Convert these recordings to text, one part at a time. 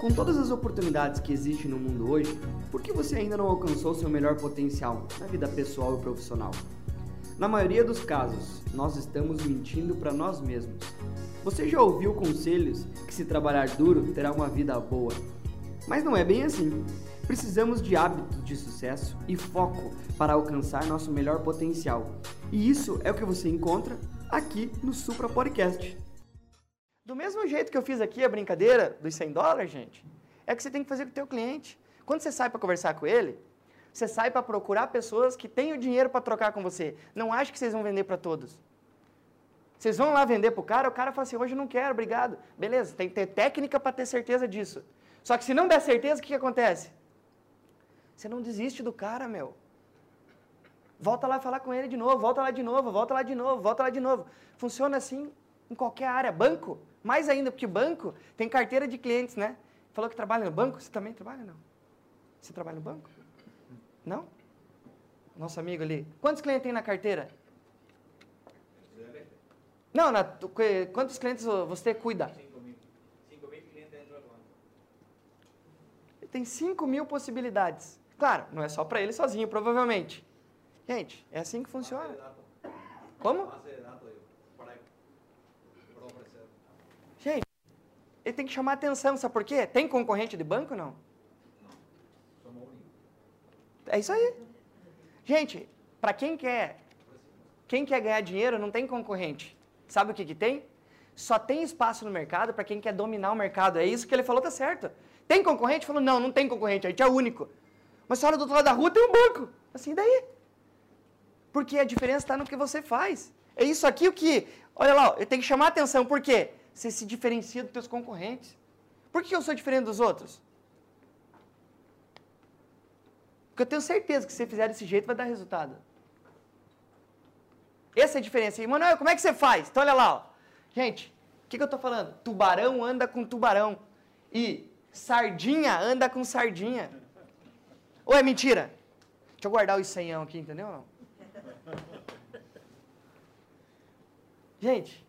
Com todas as oportunidades que existem no mundo hoje, por que você ainda não alcançou seu melhor potencial na vida pessoal e profissional? Na maioria dos casos, nós estamos mentindo para nós mesmos. Você já ouviu conselhos que se trabalhar duro terá uma vida boa? Mas não é bem assim. Precisamos de hábitos de sucesso e foco para alcançar nosso melhor potencial. E isso é o que você encontra aqui no Supra Podcast. Do mesmo jeito que eu fiz aqui a brincadeira dos 100 dólares, gente, é que você tem que fazer com o teu cliente. Quando você sai para conversar com ele, você sai para procurar pessoas que têm o dinheiro para trocar com você. Não acha que vocês vão vender para todos. Vocês vão lá vender para o cara, o cara fala assim, hoje não quero, obrigado. Beleza, tem que ter técnica para ter certeza disso. Só que se não der certeza, o que, que acontece? Você não desiste do cara, meu. Volta lá falar com ele de novo, volta lá de novo, volta lá de novo, volta lá de novo. Funciona assim em qualquer área. Banco, mais ainda, porque banco tem carteira de clientes, né? Falou que trabalha no banco? Você também trabalha, não? Você trabalha no banco? Não? Nosso amigo ali. Quantos clientes tem na carteira? Não, na, quantos clientes você cuida? 5 mil. 5 mil clientes dentro banco. Tem 5 mil possibilidades. Claro, não é só para ele sozinho, provavelmente. Gente, é assim que funciona. Como? Gente, ele tem que chamar atenção, sabe por quê? Tem concorrente de banco ou não? É isso aí. Gente, para quem quer, quem quer ganhar dinheiro não tem concorrente. Sabe o que, que tem? Só tem espaço no mercado para quem quer dominar o mercado. É isso que ele falou, tá certo. Tem concorrente? Falou, não, não tem concorrente, a gente é único. Mas se olha do outro lado da rua, tem um banco. Assim, daí? Porque a diferença está no que você faz. É isso aqui o que, olha lá, eu tenho que chamar atenção. Por quê? Você se diferencia dos seus concorrentes. Por que eu sou diferente dos outros? Porque eu tenho certeza que se você fizer desse jeito vai dar resultado. Essa é a diferença. E, Manuel, como é que você faz? Então, olha lá. Ó. Gente, o que, que eu estou falando? Tubarão anda com tubarão. E sardinha anda com sardinha. Ou é mentira? Deixa eu guardar o senhão aqui, entendeu? Gente,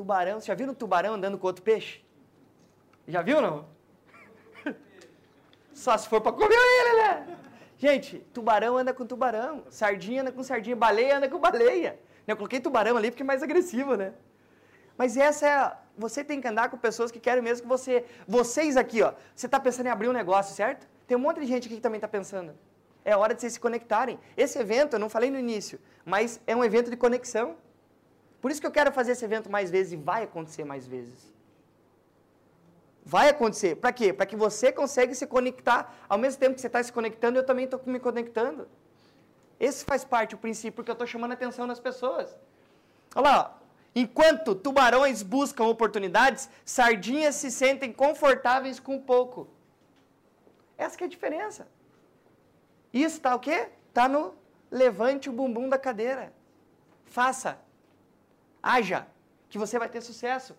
tubarão, você já viu um tubarão andando com outro peixe? Já viu não? Só se for para comer ele, né? Gente, tubarão anda com tubarão, sardinha anda com sardinha, baleia anda com baleia. Eu coloquei tubarão ali porque é mais agressivo, né? Mas essa é. Você tem que andar com pessoas que querem mesmo que você. Vocês aqui, ó. Você está pensando em abrir um negócio, certo? Tem um monte de gente aqui que também está pensando. É hora de vocês se conectarem. Esse evento, eu não falei no início, mas é um evento de conexão. Por isso que eu quero fazer esse evento mais vezes e vai acontecer mais vezes. Vai acontecer. Para quê? Para que você consiga se conectar. Ao mesmo tempo que você está se conectando, eu também estou me conectando. Esse faz parte do princípio que eu estou chamando a atenção das pessoas. Olha lá. Enquanto tubarões buscam oportunidades, sardinhas se sentem confortáveis com pouco. Essa que é a diferença. Isso está o quê? Está no levante o bumbum da cadeira. Faça. Haja. Que você vai ter sucesso.